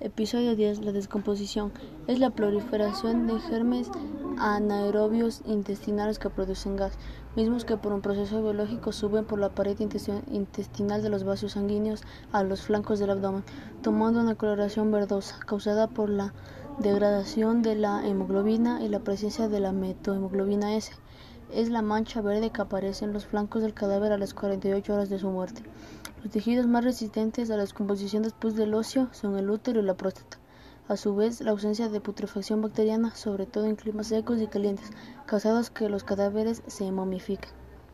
Episodio 10. La descomposición. Es la proliferación de germes anaerobios intestinales que producen gas, mismos que por un proceso biológico suben por la pared intestinal de los vasos sanguíneos a los flancos del abdomen, tomando una coloración verdosa, causada por la degradación de la hemoglobina y la presencia de la metohemoglobina S. Es la mancha verde que aparece en los flancos del cadáver a las 48 horas de su muerte. Los tejidos más resistentes a la descomposición después del óseo son el útero y la próstata. A su vez, la ausencia de putrefacción bacteriana, sobre todo en climas secos y calientes, causados que los cadáveres se momifiquen.